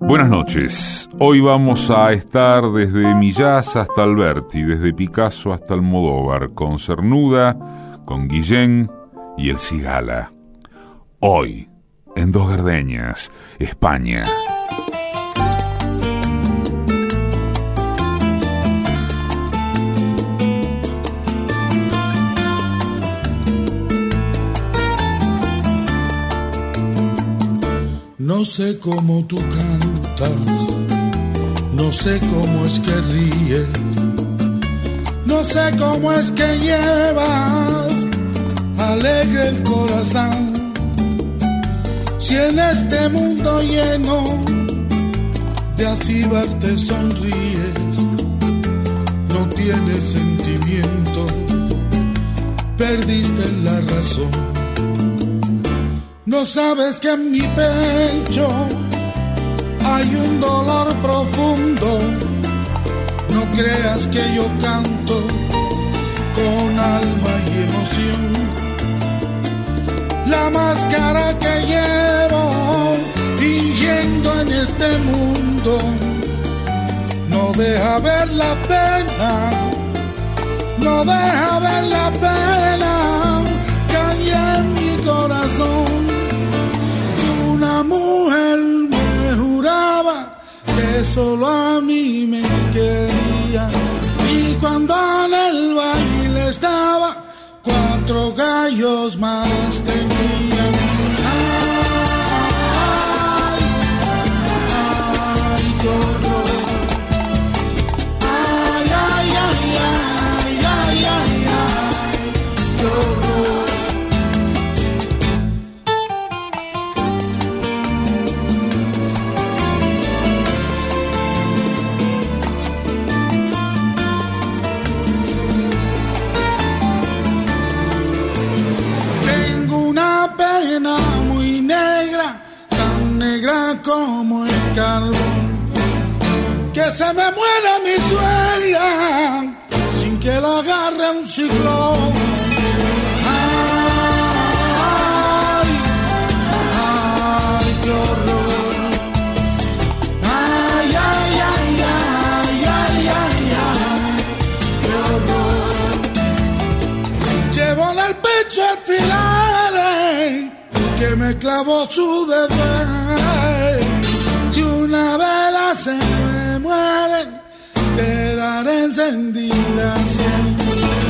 Buenas noches. Hoy vamos a estar desde Millás hasta Alberti, desde Picasso hasta Almodóvar, con Cernuda, con Guillén y el Cigala. Hoy, en Dos Gardeñas, España. No sé cómo tú cantas, no sé cómo es que ríes, no sé cómo es que llevas alegre el corazón. Si en este mundo lleno de acíbar te sonríes, no tienes sentimiento, perdiste la razón. No sabes que en mi pecho hay un dolor profundo. No creas que yo canto con alma y emoción. La máscara que llevo fingiendo en este mundo no deja ver la pena, no deja ver la pena que hay en mi corazón mujer me juraba que solo a mí me quería. Y cuando en el baile estaba, cuatro gallos más tenía. Como el carbón, que se me muera mi suegra sin que la agarre un ciclón. Que me clavó su deber. Si una vela se me muere, te daré encendida siempre.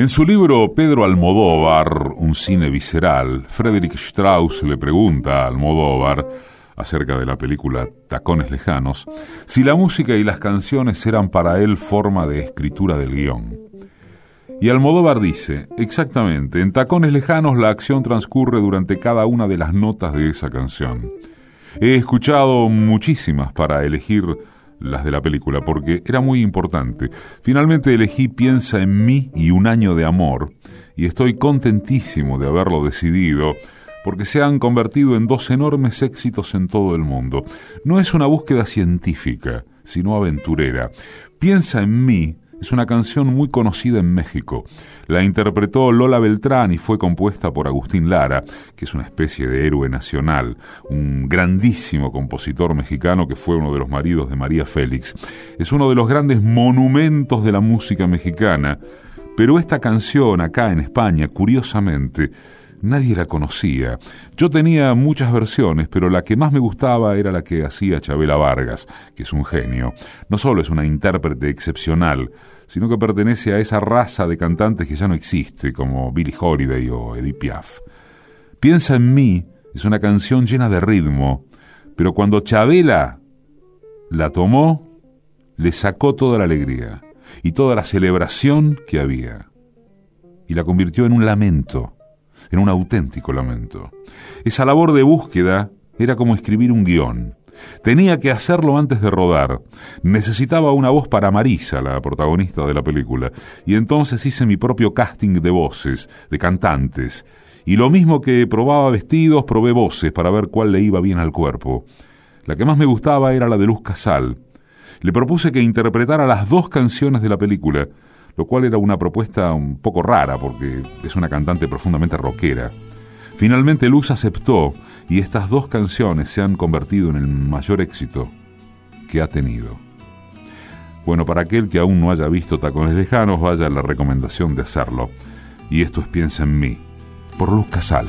En su libro Pedro Almodóvar, un cine visceral, Frederick Strauss le pregunta a Almodóvar acerca de la película Tacones Lejanos, si la música y las canciones eran para él forma de escritura del guion. Y Almodóvar dice, exactamente, en Tacones Lejanos la acción transcurre durante cada una de las notas de esa canción. He escuchado muchísimas para elegir las de la película, porque era muy importante. Finalmente elegí Piensa en mí y un año de amor, y estoy contentísimo de haberlo decidido, porque se han convertido en dos enormes éxitos en todo el mundo. No es una búsqueda científica, sino aventurera. Piensa en mí es una canción muy conocida en México. La interpretó Lola Beltrán y fue compuesta por Agustín Lara, que es una especie de héroe nacional, un grandísimo compositor mexicano que fue uno de los maridos de María Félix. Es uno de los grandes monumentos de la música mexicana. Pero esta canción acá en España, curiosamente, Nadie la conocía. Yo tenía muchas versiones, pero la que más me gustaba era la que hacía Chabela Vargas, que es un genio. No solo es una intérprete excepcional, sino que pertenece a esa raza de cantantes que ya no existe, como Billie Holiday o Edith Piaf. Piensa en mí es una canción llena de ritmo, pero cuando Chabela la tomó, le sacó toda la alegría y toda la celebración que había, y la convirtió en un lamento en un auténtico lamento. Esa labor de búsqueda era como escribir un guion. Tenía que hacerlo antes de rodar. Necesitaba una voz para Marisa, la protagonista de la película, y entonces hice mi propio casting de voces, de cantantes. Y lo mismo que probaba vestidos, probé voces para ver cuál le iba bien al cuerpo. La que más me gustaba era la de Luz Casal. Le propuse que interpretara las dos canciones de la película, lo cual era una propuesta un poco rara porque es una cantante profundamente rockera. Finalmente Luz aceptó y estas dos canciones se han convertido en el mayor éxito que ha tenido. Bueno, para aquel que aún no haya visto Tacones Lejanos, vaya la recomendación de hacerlo. Y esto es Piensa en mí, por Luz Casal.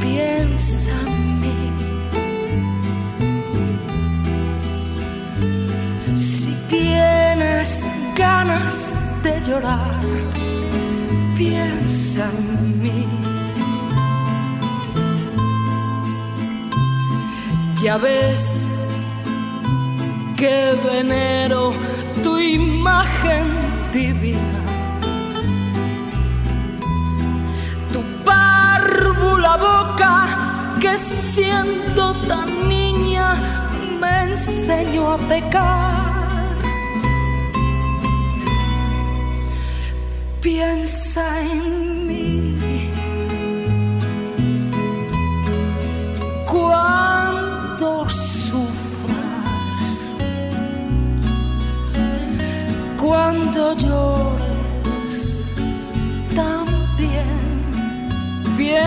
Piensa en mí. Si tienes ganas de llorar, piensa en mí. Ya ves que venero tu imagen divina la boca que siendo tan niña me enseñó a pecar. Piensa en mí. Cuando sufras, cuando llores,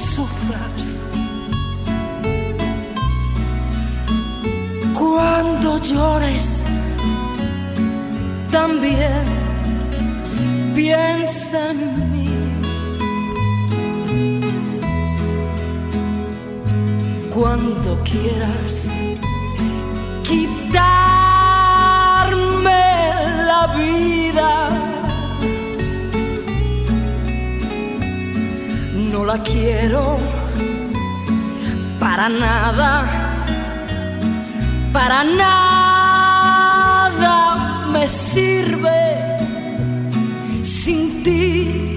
sufras, cuando llores, también piensa en mí. cuando quieras quitarme la vida. No la quiero para nada, para nada me sirve sin ti.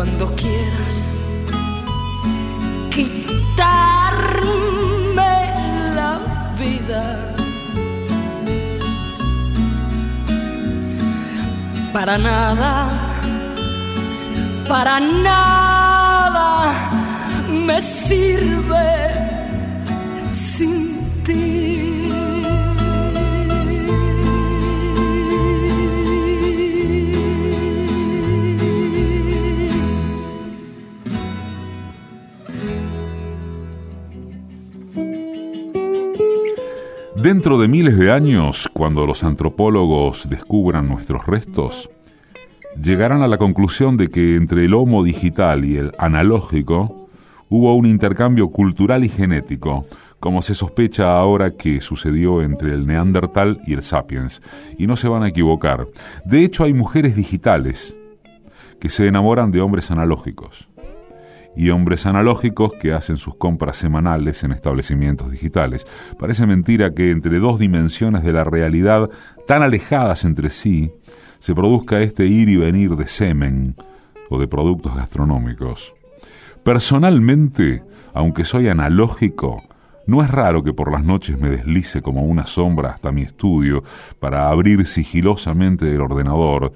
cuando quieras quitarme la vida. Para nada, para nada me sirve sin Dentro de miles de años, cuando los antropólogos descubran nuestros restos, llegarán a la conclusión de que entre el Homo digital y el analógico hubo un intercambio cultural y genético, como se sospecha ahora que sucedió entre el Neandertal y el Sapiens, y no se van a equivocar. De hecho, hay mujeres digitales que se enamoran de hombres analógicos y hombres analógicos que hacen sus compras semanales en establecimientos digitales. Parece mentira que entre dos dimensiones de la realidad tan alejadas entre sí se produzca este ir y venir de semen o de productos gastronómicos. Personalmente, aunque soy analógico, no es raro que por las noches me deslice como una sombra hasta mi estudio para abrir sigilosamente el ordenador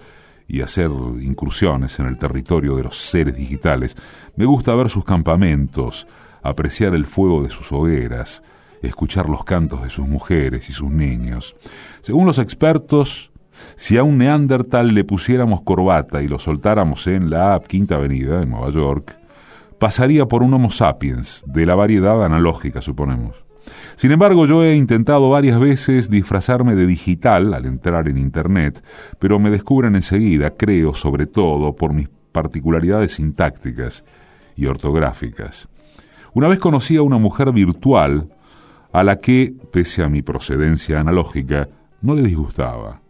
y hacer incursiones en el territorio de los seres digitales. Me gusta ver sus campamentos, apreciar el fuego de sus hogueras, escuchar los cantos de sus mujeres y sus niños. Según los expertos, si a un neandertal le pusiéramos corbata y lo soltáramos en la Quinta Avenida, en Nueva York, pasaría por un Homo sapiens, de la variedad analógica, suponemos. Sin embargo, yo he intentado varias veces disfrazarme de digital al entrar en Internet, pero me descubren enseguida, creo, sobre todo, por mis particularidades sintácticas y ortográficas. Una vez conocí a una mujer virtual a la que, pese a mi procedencia analógica, no le disgustaba.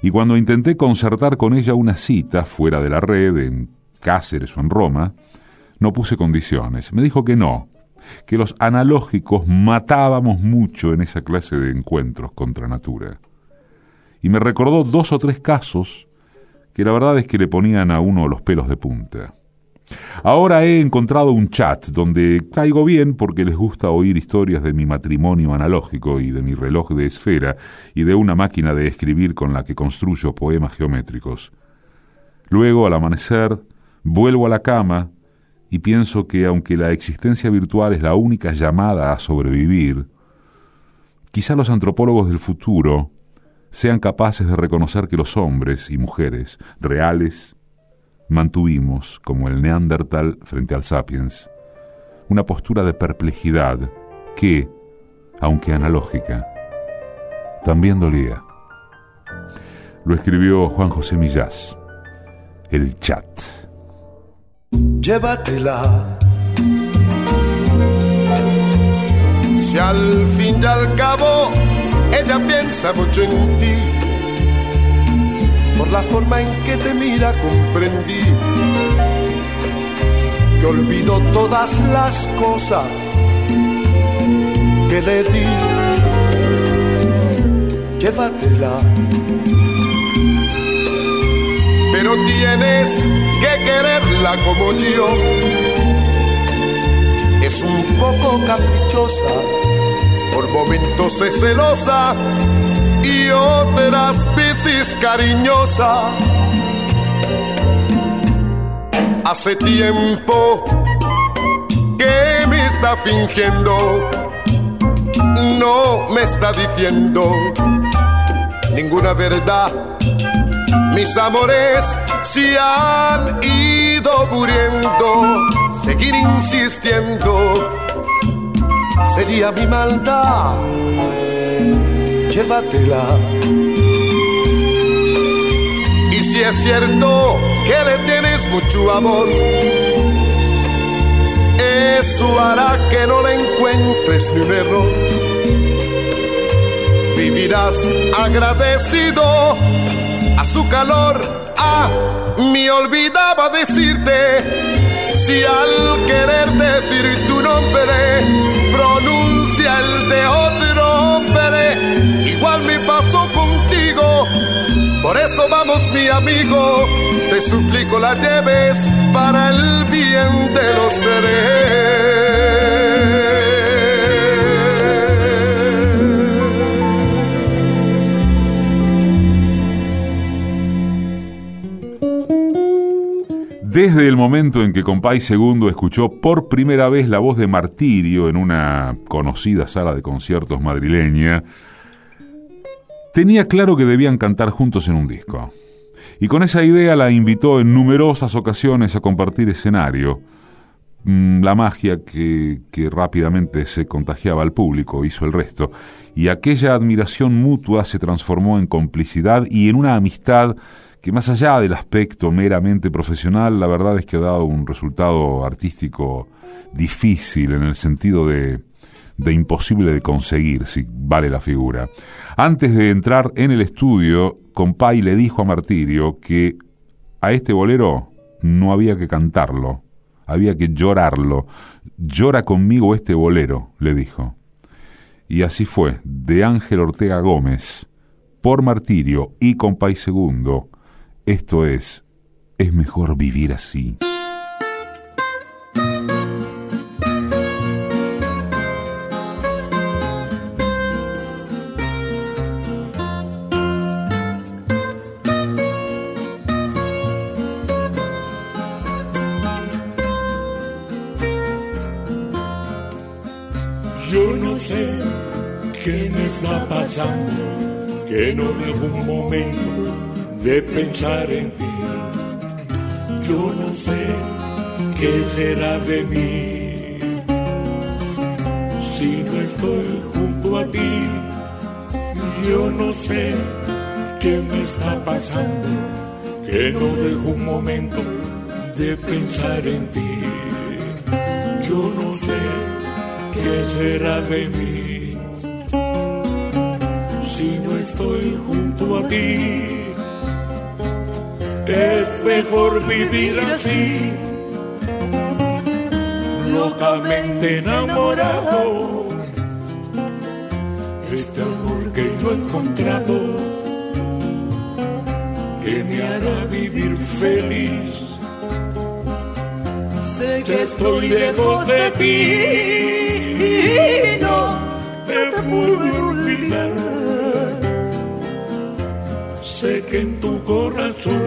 Y cuando intenté concertar con ella una cita fuera de la red, en Cáceres o en Roma, no puse condiciones. Me dijo que no, que los analógicos matábamos mucho en esa clase de encuentros contra natura. Y me recordó dos o tres casos que la verdad es que le ponían a uno los pelos de punta. Ahora he encontrado un chat donde caigo bien porque les gusta oír historias de mi matrimonio analógico y de mi reloj de esfera y de una máquina de escribir con la que construyo poemas geométricos. Luego, al amanecer, vuelvo a la cama y pienso que aunque la existencia virtual es la única llamada a sobrevivir, quizá los antropólogos del futuro sean capaces de reconocer que los hombres y mujeres reales mantuvimos, como el neandertal frente al sapiens, una postura de perplejidad que, aunque analógica, también dolía. Lo escribió Juan José Millás, el chat llévatela. Si al fin y al cabo ella piensa mucho en ti, por la forma en que te mira comprendí que olvido todas las cosas que le di. Llévatela pero tienes que como yo. Es un poco caprichosa, por momentos es celosa y otras veces cariñosa. Hace tiempo que me está fingiendo, no me está diciendo ninguna verdad mis amores se han ido muriendo. Seguir insistiendo sería mi maldad. Llévatela. Y si es cierto que le tienes mucho amor, eso hará que no le encuentres ni un error. Vivirás agradecido a su calor. Ah, me olvidaba decirte, si al querer decir tu nombre pronuncia el de otro hombre, igual me pasó contigo. Por eso vamos mi amigo, te suplico la lleves para el bien de los tres. Desde el momento en que Compay Segundo escuchó por primera vez la voz de Martirio en una conocida sala de conciertos madrileña, tenía claro que debían cantar juntos en un disco. Y con esa idea la invitó en numerosas ocasiones a compartir escenario. Mm, la magia que, que rápidamente se contagiaba al público hizo el resto, y aquella admiración mutua se transformó en complicidad y en una amistad que más allá del aspecto meramente profesional, la verdad es que ha dado un resultado artístico difícil en el sentido de, de imposible de conseguir, si vale la figura. Antes de entrar en el estudio, Compay le dijo a Martirio que a este bolero no había que cantarlo, había que llorarlo. Llora conmigo este bolero, le dijo. Y así fue, de Ángel Ortega Gómez, por Martirio y Compay Segundo, esto es, es mejor vivir así. Yo no sé qué me está pasando, que no dejo un momento de pensar en ti. Yo no sé qué será de mí si no estoy junto a ti. Yo no sé qué me está pasando, que no dejo un momento de pensar en ti. Yo no sé qué será de mí si no estoy junto a ti es mejor vivir así, locamente enamorado. Este amor que yo he encontrado, que me hará vivir feliz. Sé que estoy lejos de ti, no te puedo olvidar sé que en tu corazón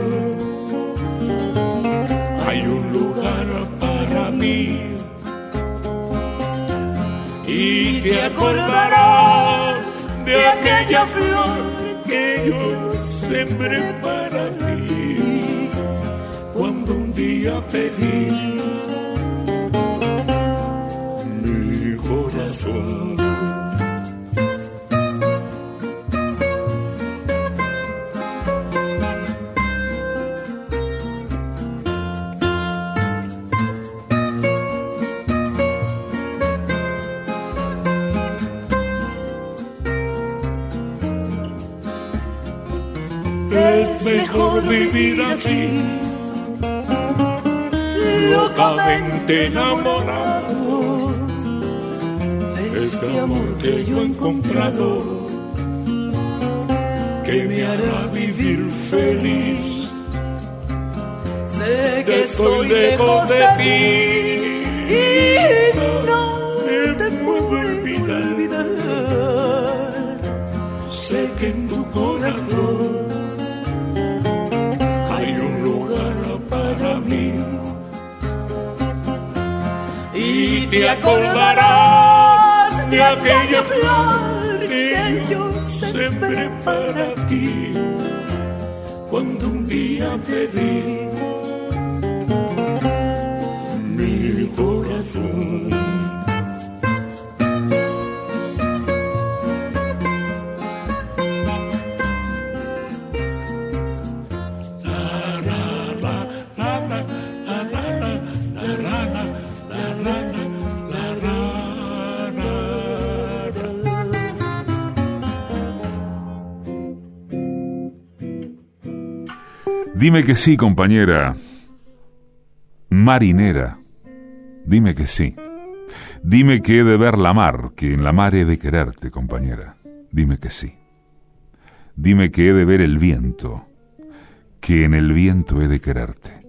hay un lugar para mí y te acordarás de aquella flor que yo sembré para ti cuando un día pedí mi corazón. Vivir así, locamente enamorado. Este amor que yo he encontrado, que me hará vivir feliz. Sé que estoy lejos de ti te acordarás de aquella flor que yo sembré para ti. cuando un día te di Dime que sí, compañera. Marinera. Dime que sí. Dime que he de ver la mar, que en la mar he de quererte, compañera. Dime que sí. Dime que he de ver el viento, que en el viento he de quererte.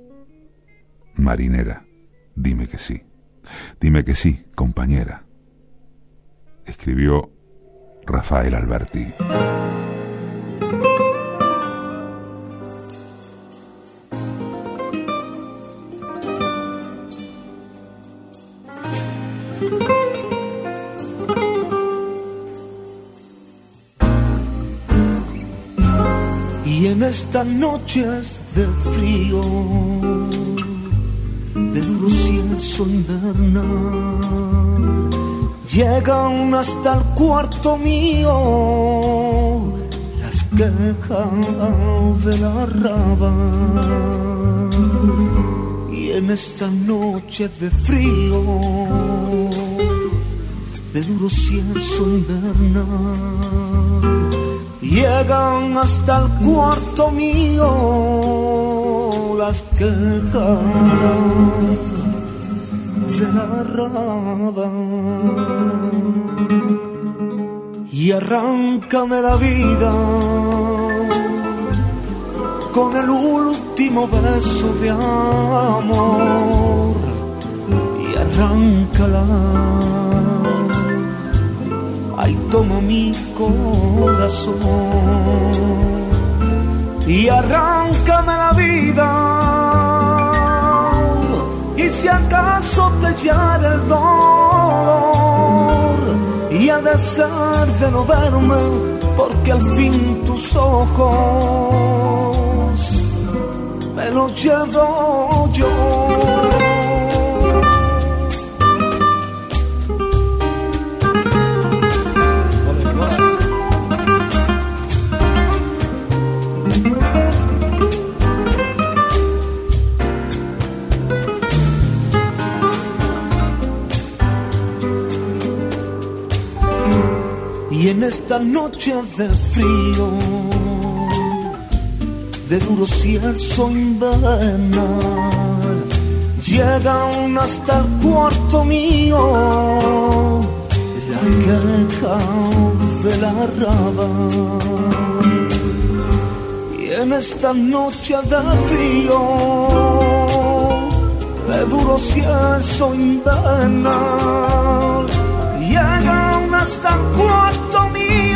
Marinera, dime que sí. Dime que sí, compañera. Escribió Rafael Alberti. Estas noches de frío, de duro cielo invernal, llegan hasta el cuarto mío las quejas de la raba. Y en estas noches de frío, de duro cielo invernal, llegan hasta el cuarto mío las quejas de la raba y arráncame la vida con el último beso de amor. Y arráncala ay toma mi corazón. Y arráncame la vida. Y si acaso te llama el dolor. Y ha de ser de no verme porque al fin tus ojos me los llevo yo Y en esta noche de frío, de duro cierzo invernal, llegan hasta el cuarto mío la queja de la raba. Y en esta noche de frío, de duro cierzo invernal, llegan hasta el cuarto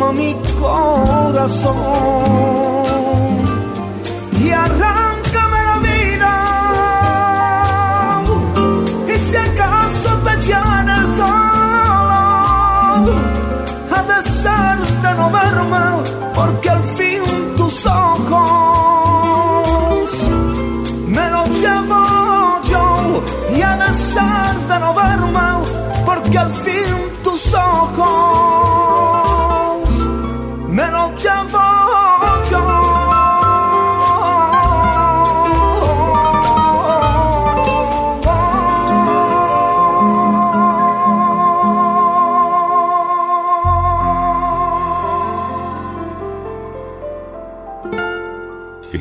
toma mi corazón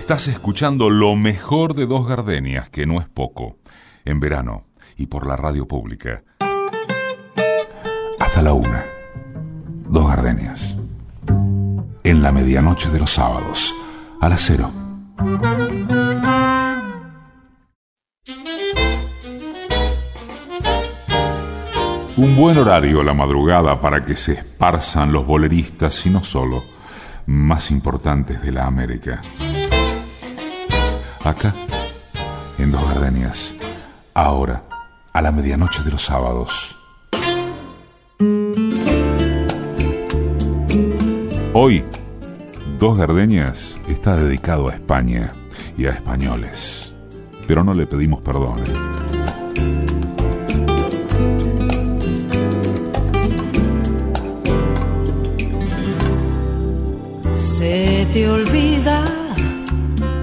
Estás escuchando lo mejor de Dos Gardenias, que no es poco, en verano y por la radio pública. Hasta la una. Dos Gardenias. En la medianoche de los sábados, a las cero. Un buen horario la madrugada para que se esparzan los boleristas y no solo, más importantes de la América. Acá, en Dos Gardenias, ahora, a la medianoche de los sábados. Hoy, Dos Gardenias está dedicado a España y a españoles, pero no le pedimos perdón. ¿eh? Se te olvida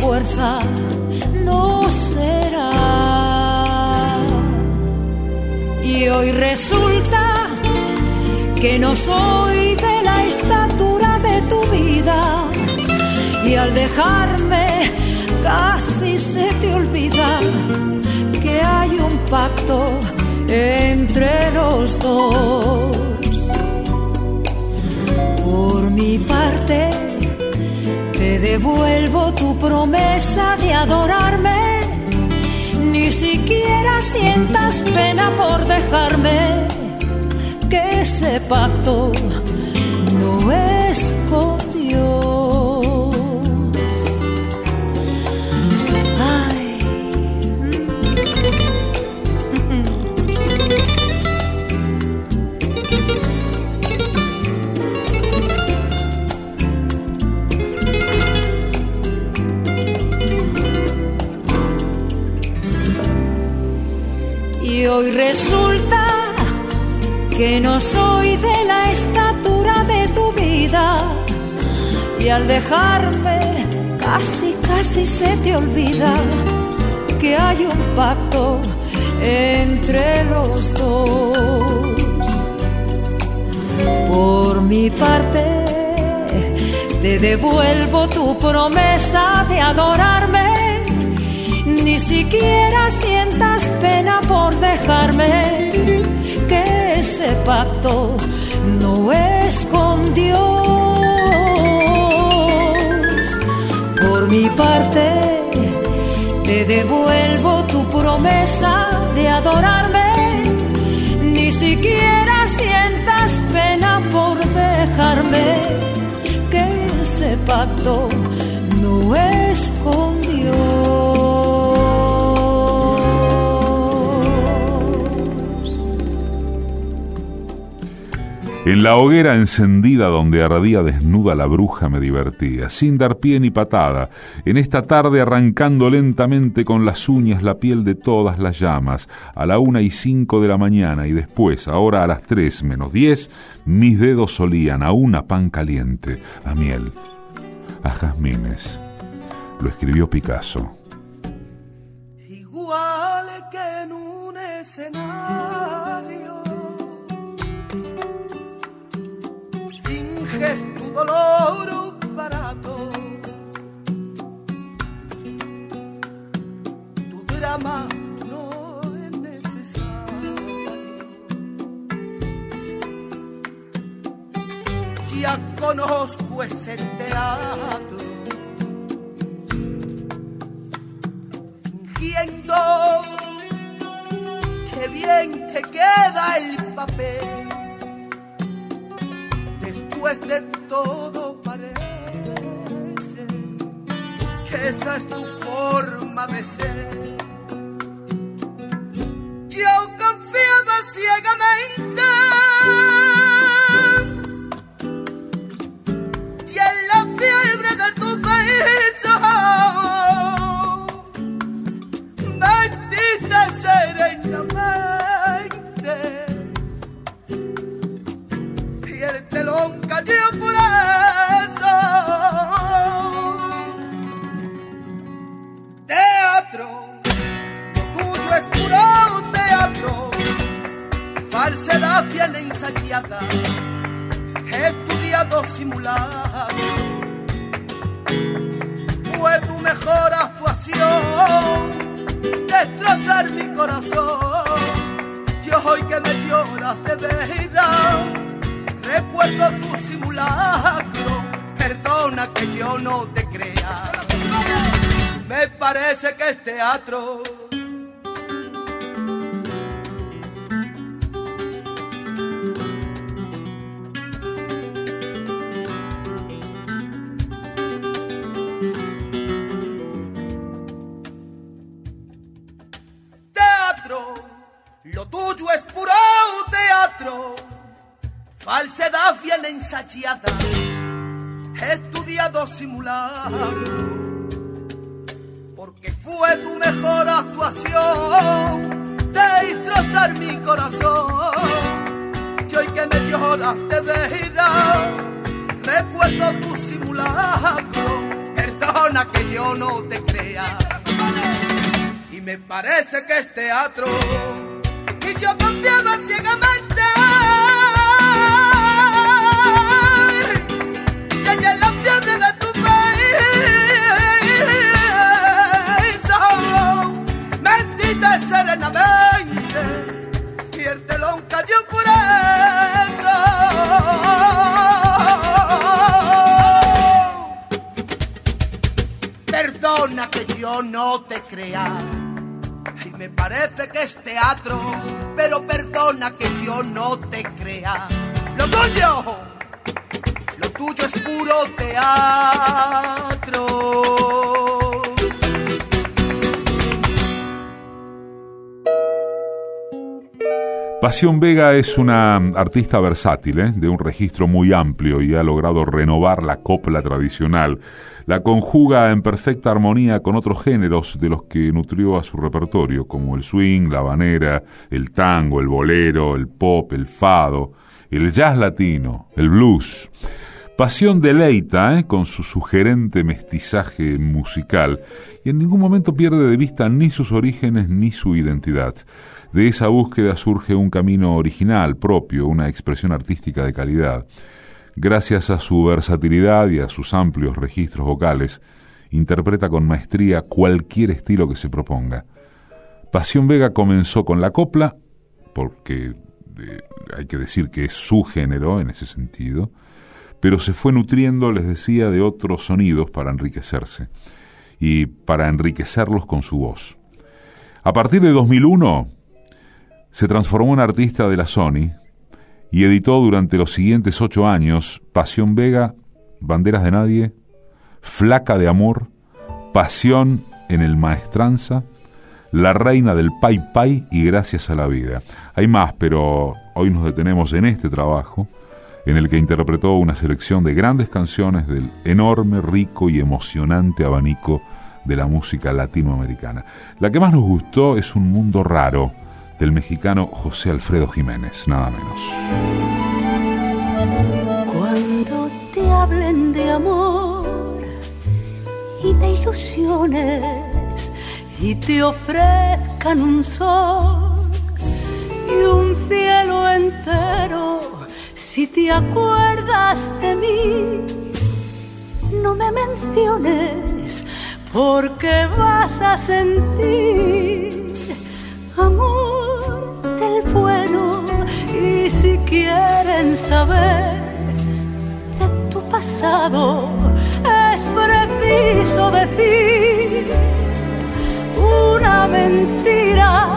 fuerza no será. Y hoy resulta que no soy de la estatura de tu vida y al dejarme casi se te olvida que hay un pacto entre los dos. Por mi parte, te devuelvo tu promesa de adorarme. Ni siquiera sientas pena por dejarme que ese pacto y al dejarme casi, casi se te olvida que hay un pacto entre los dos. Por mi parte, te devuelvo tu promesa de adorarme ni siquiera sientas pena por dejarme, que ese pacto no es mi parte, te devuelvo tu promesa de adorarme, ni siquiera sientas pena por dejarme, que ese pacto no es En la hoguera encendida donde ardía desnuda la bruja me divertía, sin dar pie ni patada, en esta tarde arrancando lentamente con las uñas la piel de todas las llamas, a la una y cinco de la mañana y después, ahora a las tres menos diez, mis dedos solían a una pan caliente, a miel, a jazmines. Lo escribió Picasso. Igual que en un escenario es tu dolor barato. Tu drama no es necesario. Ya conozco ese teatro. Fingiendo que bien te queda el papel después de todo parece que esa es tu forma de ser. Yo confiaba ciegamente bien ensayada, estudiado simulado. Fue tu mejor actuación, destrozar mi corazón. Yo hoy que me lloras de verdad recuerdo tu simulacro, perdona que yo no te crea. Me parece que es. Teatro, crea. Lo tuyo, lo tuyo es puro teatro. Pasión Vega es una artista versátil, ¿eh? de un registro muy amplio y ha logrado renovar la copla tradicional la conjuga en perfecta armonía con otros géneros de los que nutrió a su repertorio, como el swing, la habanera, el tango, el bolero, el pop, el fado, el jazz latino, el blues. Pasión deleita ¿eh? con su sugerente mestizaje musical y en ningún momento pierde de vista ni sus orígenes ni su identidad. De esa búsqueda surge un camino original, propio, una expresión artística de calidad. Gracias a su versatilidad y a sus amplios registros vocales, interpreta con maestría cualquier estilo que se proponga. Pasión Vega comenzó con la copla, porque eh, hay que decir que es su género en ese sentido, pero se fue nutriendo, les decía, de otros sonidos para enriquecerse y para enriquecerlos con su voz. A partir de 2001 se transformó en artista de la Sony, y editó durante los siguientes ocho años Pasión Vega, Banderas de Nadie, Flaca de Amor, Pasión en el Maestranza, La Reina del Pai Pai y Gracias a la Vida. Hay más, pero hoy nos detenemos en este trabajo, en el que interpretó una selección de grandes canciones del enorme, rico y emocionante abanico de la música latinoamericana. La que más nos gustó es Un Mundo Raro, del mexicano José Alfredo Jiménez, nada menos. Cuando te hablen de amor y de ilusiones y te ofrezcan un sol y un cielo entero, si te acuerdas de mí, no me menciones porque vas a sentir amor bueno y si quieren saber de tu pasado es preciso decir una mentira,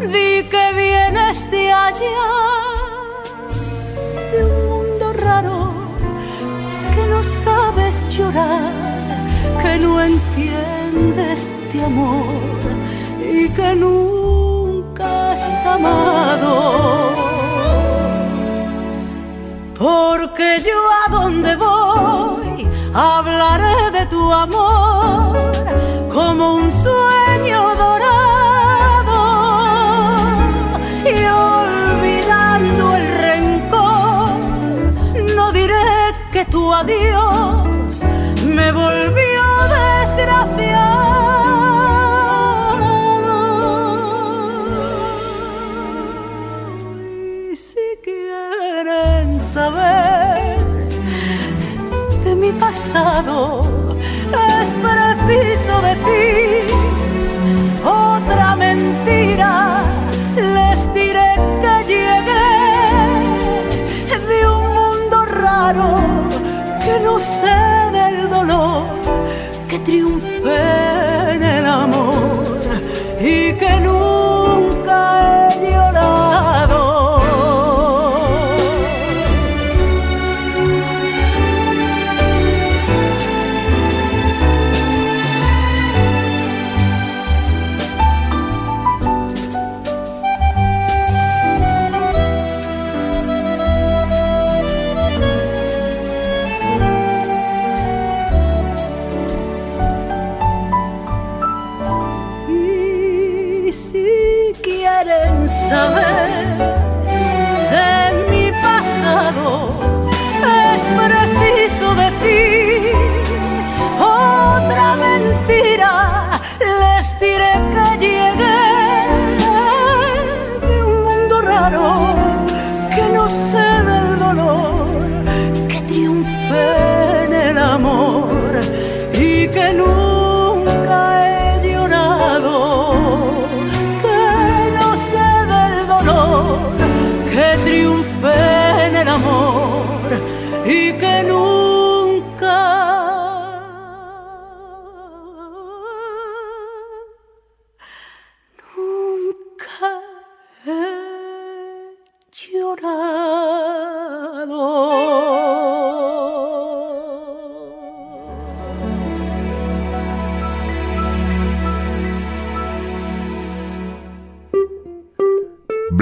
di que vienes de allá, de un mundo raro que no sabes llorar, que no entiendes de amor y que nunca amado. Porque yo a donde voy hablaré de tu amor como un sueño dorado y olvidando el rencor no diré que tu adiós es preciso decir otra mentira. Les diré que llegué de un mundo raro que no sé del dolor que triunfe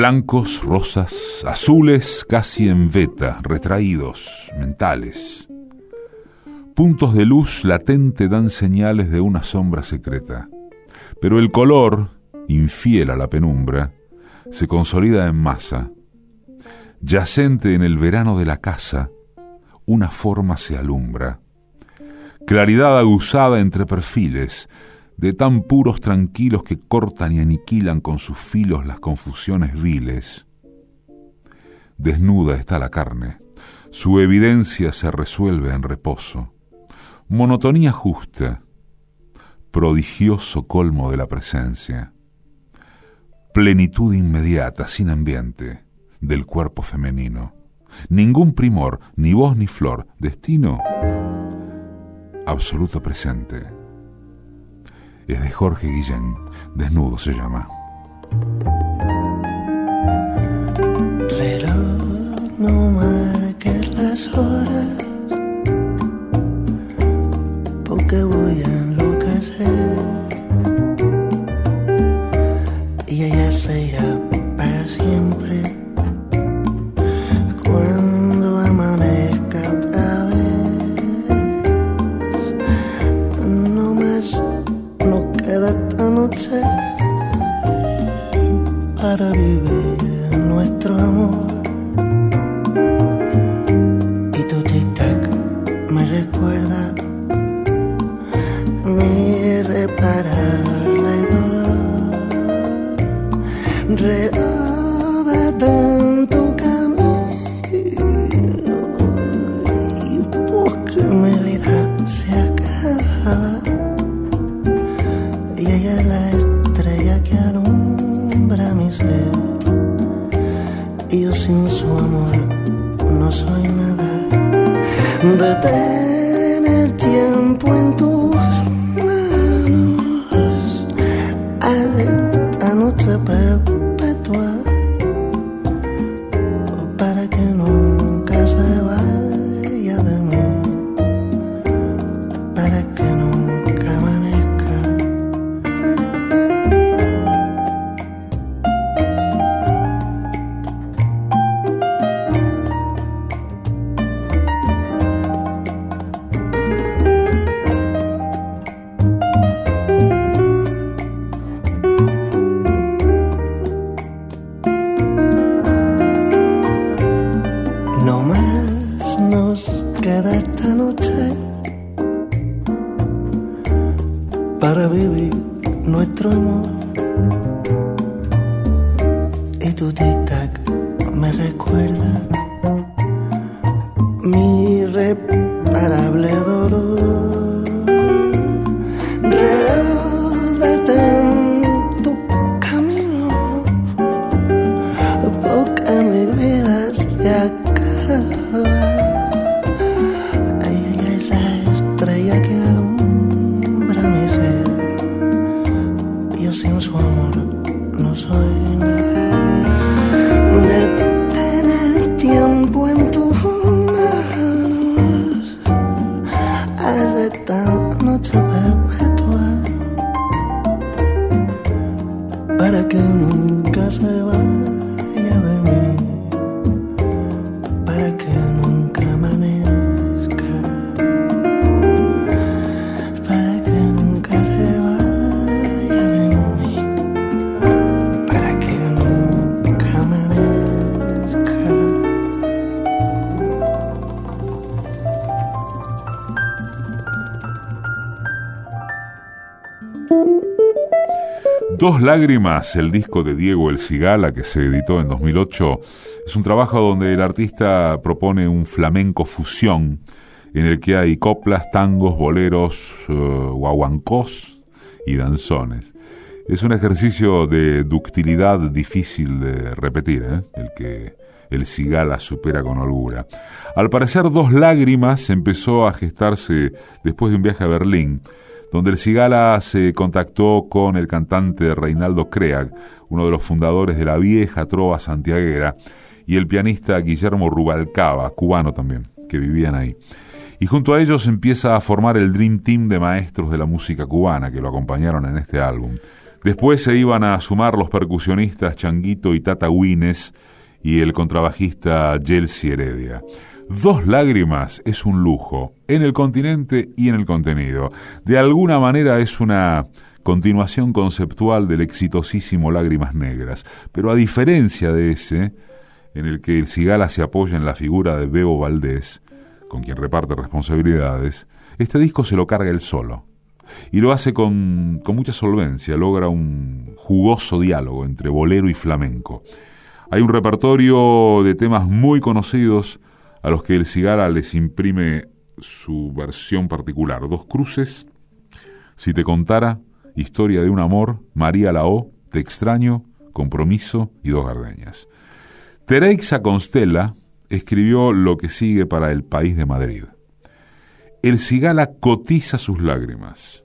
Blancos, rosas, azules casi en veta, retraídos, mentales. Puntos de luz latente dan señales de una sombra secreta. Pero el color, infiel a la penumbra, se consolida en masa. Yacente en el verano de la casa, una forma se alumbra. Claridad aguzada entre perfiles, de tan puros tranquilos que cortan y aniquilan con sus filos las confusiones viles. Desnuda está la carne, su evidencia se resuelve en reposo. Monotonía justa, prodigioso colmo de la presencia. Plenitud inmediata, sin ambiente, del cuerpo femenino. Ningún primor, ni voz ni flor, destino absoluto presente es de Jorge Guillén. Desnudo se llama. Reloj, no marques las horas, porque voy a enloquecer. Para vivir nuestro amor. Y tu tic-tac me recuerda mi irreparable dolor. Dos lágrimas, el disco de Diego El Cigala que se editó en 2008, es un trabajo donde el artista propone un flamenco fusión en el que hay coplas, tangos, boleros, eh, guaguancós y danzones. Es un ejercicio de ductilidad difícil de repetir, ¿eh? el que el Cigala supera con holgura. Al parecer, Dos Lágrimas empezó a gestarse después de un viaje a Berlín, donde el Cigala se contactó con el cantante Reinaldo Creag, uno de los fundadores de la vieja trova santiaguera, y el pianista Guillermo Rubalcaba, cubano también, que vivían ahí. Y junto a ellos empieza a formar el Dream Team de maestros de la música cubana que lo acompañaron en este álbum. Después se iban a sumar los percusionistas Changuito y Tata Wines y el contrabajista Jelsi Heredia. Dos lágrimas es un lujo, en el continente y en el contenido. De alguna manera es una continuación conceptual del exitosísimo Lágrimas Negras, pero a diferencia de ese, en el que el Cigala se apoya en la figura de Bebo Valdés, con quien reparte responsabilidades, este disco se lo carga él solo. Y lo hace con, con mucha solvencia, logra un jugoso diálogo entre bolero y flamenco. Hay un repertorio de temas muy conocidos a los que el Cigala les imprime su versión particular. Dos cruces, si te contara, historia de un amor, María Lao, te extraño, compromiso y dos gardeñas. Tereixa Constela escribió lo que sigue para el país de Madrid. El Cigala cotiza sus lágrimas.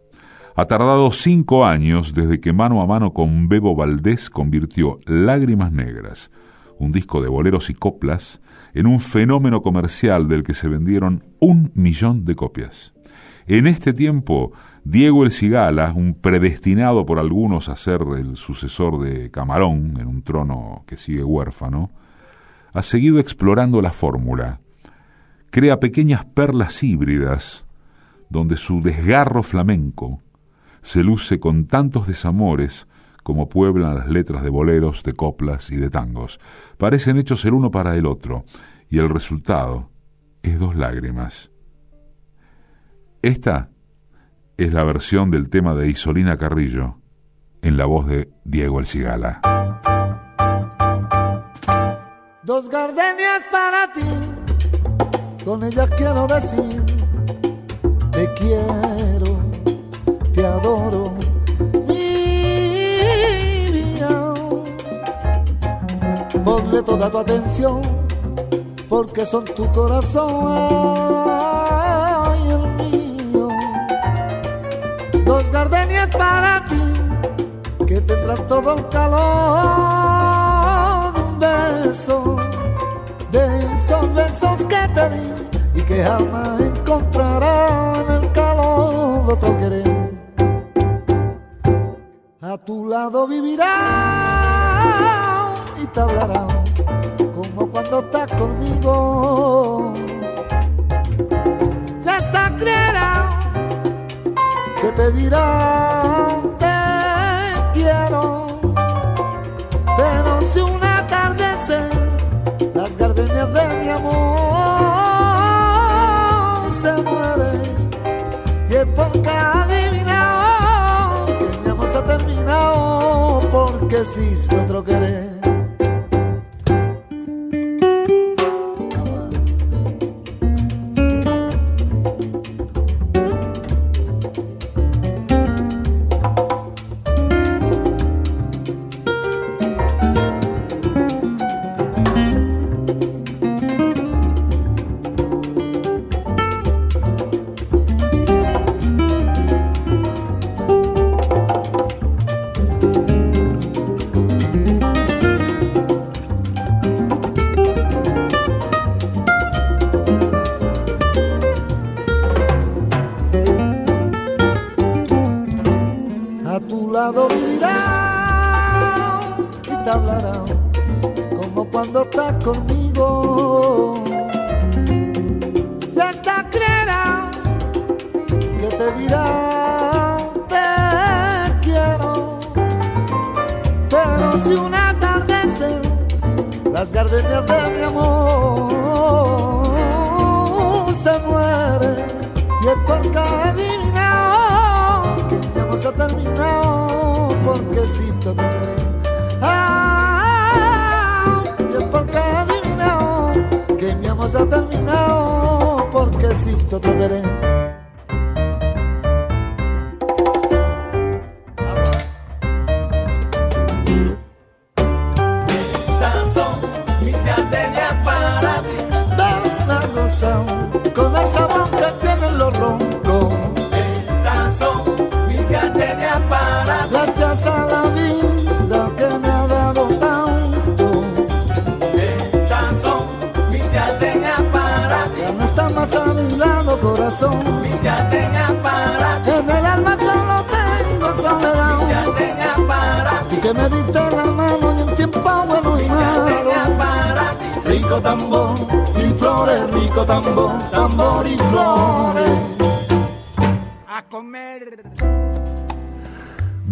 Ha tardado cinco años desde que mano a mano con Bebo Valdés convirtió Lágrimas Negras, un disco de boleros y coplas, en un fenómeno comercial del que se vendieron un millón de copias. En este tiempo, Diego el Cigala, un predestinado por algunos a ser el sucesor de Camarón en un trono que sigue huérfano, ha seguido explorando la fórmula. Crea pequeñas perlas híbridas donde su desgarro flamenco se luce con tantos desamores como pueblan las letras de boleros, de coplas y de tangos. Parecen hechos el uno para el otro, y el resultado es dos lágrimas. Esta es la versión del tema de Isolina Carrillo, en la voz de Diego El Cigala. Dos gardenias para ti, con ellas quiero decir, te quiero, ponle toda tu atención, porque son tu corazón y el mío. Dos gardenias para ti, que tendrán todo el calor de un beso, de esos besos que te di y que jamás encontrarán el calor de otro querer. A tu lado vivirás te hablarán como cuando estás conmigo. Ya está creerá que te dirá te quiero, pero si una atardecer las gardenias de mi amor se mueren y es porque adivinado que mi amor se ha terminado porque existe otro querer.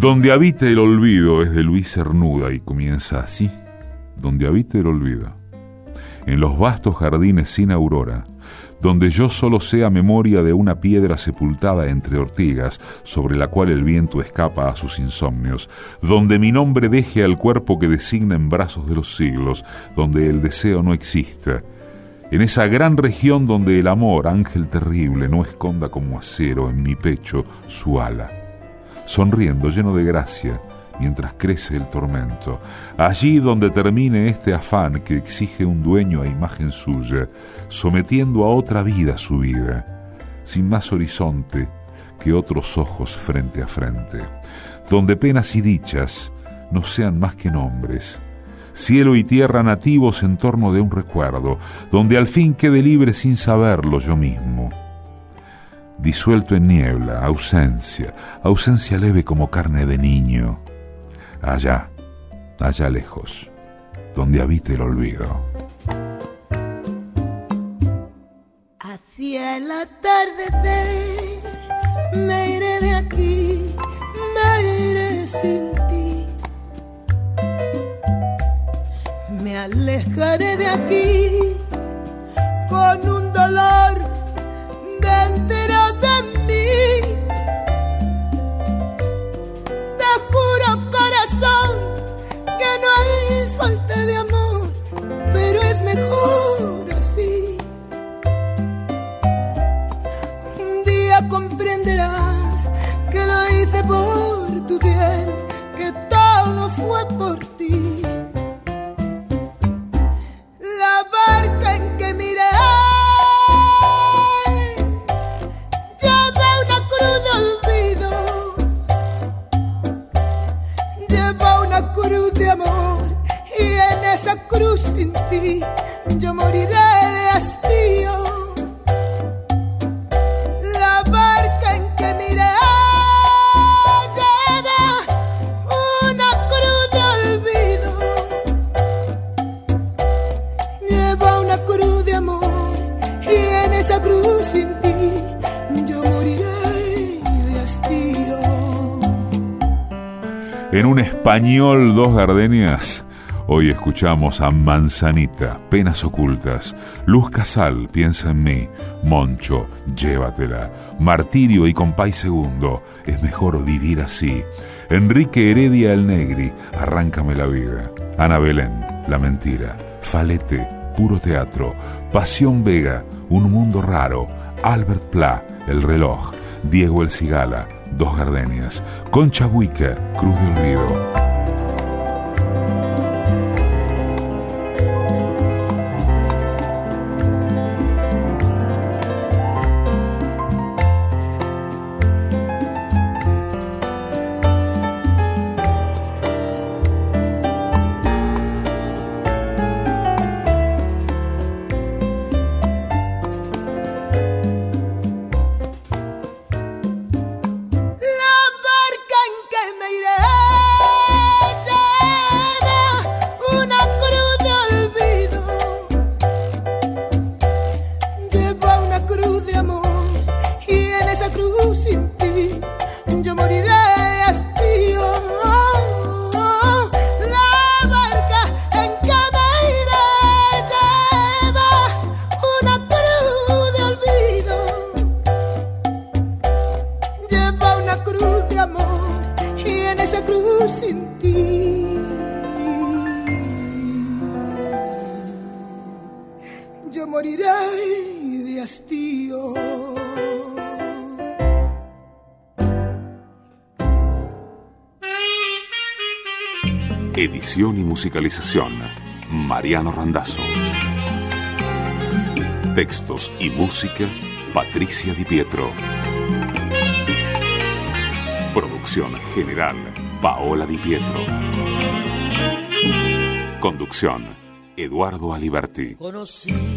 Donde habita el olvido es de Luis Cernuda y comienza así. Donde habita el olvido. En los vastos jardines sin aurora, donde yo solo sea memoria de una piedra sepultada entre ortigas, sobre la cual el viento escapa a sus insomnios, donde mi nombre deje al cuerpo que designa en brazos de los siglos, donde el deseo no exista, en esa gran región donde el amor, ángel terrible, no esconda como acero en mi pecho su ala, sonriendo lleno de gracia, mientras crece el tormento. Allí donde termine este afán que exige un dueño a imagen suya, sometiendo a otra vida su vida, sin más horizonte que otros ojos frente a frente, donde penas y dichas no sean más que nombres, cielo y tierra nativos en torno de un recuerdo, donde al fin quede libre sin saberlo yo mismo. Disuelto en niebla, ausencia, ausencia leve como carne de niño, allá, allá lejos, donde habite el olvido. Hacia el atardecer me iré de aquí, me iré sin ti. Me alejaré de aquí con un dolor de mejor así. Un día comprenderás que lo hice por tu bien, que todo fue por ti. La barca en que miré esa cruz sin ti yo moriré de hastío. La barca en que miré lleva una cruz de olvido, lleva una cruz de amor y en esa cruz sin ti. En un español dos gardenias, hoy escuchamos a Manzanita, Penas Ocultas, Luz Casal, Piensa en mí, Moncho, Llévatela, Martirio y Compay Segundo, Es mejor vivir así, Enrique Heredia el Negri, Arráncame la vida, Ana Belén, La Mentira, Falete, Puro Teatro, Pasión Vega, Un Mundo Raro, Albert Pla, El Reloj, Diego El Cigala, Dos Gardenias, Concha Buica, Cruz de Olvido. Moriré de hastío. Edición y musicalización, Mariano Randazzo. Textos y música, Patricia Di Pietro. Producción general, Paola Di Pietro. Conducción, Eduardo Aliberti. Conocí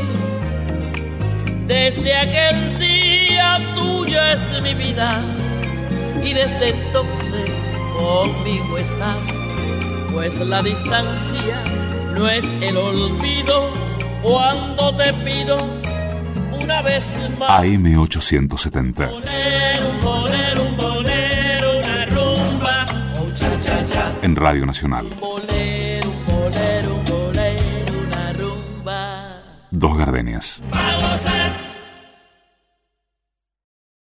Desde aquel día tuyo es mi vida y desde entonces conmigo estás, pues la distancia no es el olvido cuando te pido una vez más. AM870. una rumba, oh, cha, cha, cha. En Radio Nacional. Bolero, bolero, bolero, una rumba. Dos gardenias. Vamos a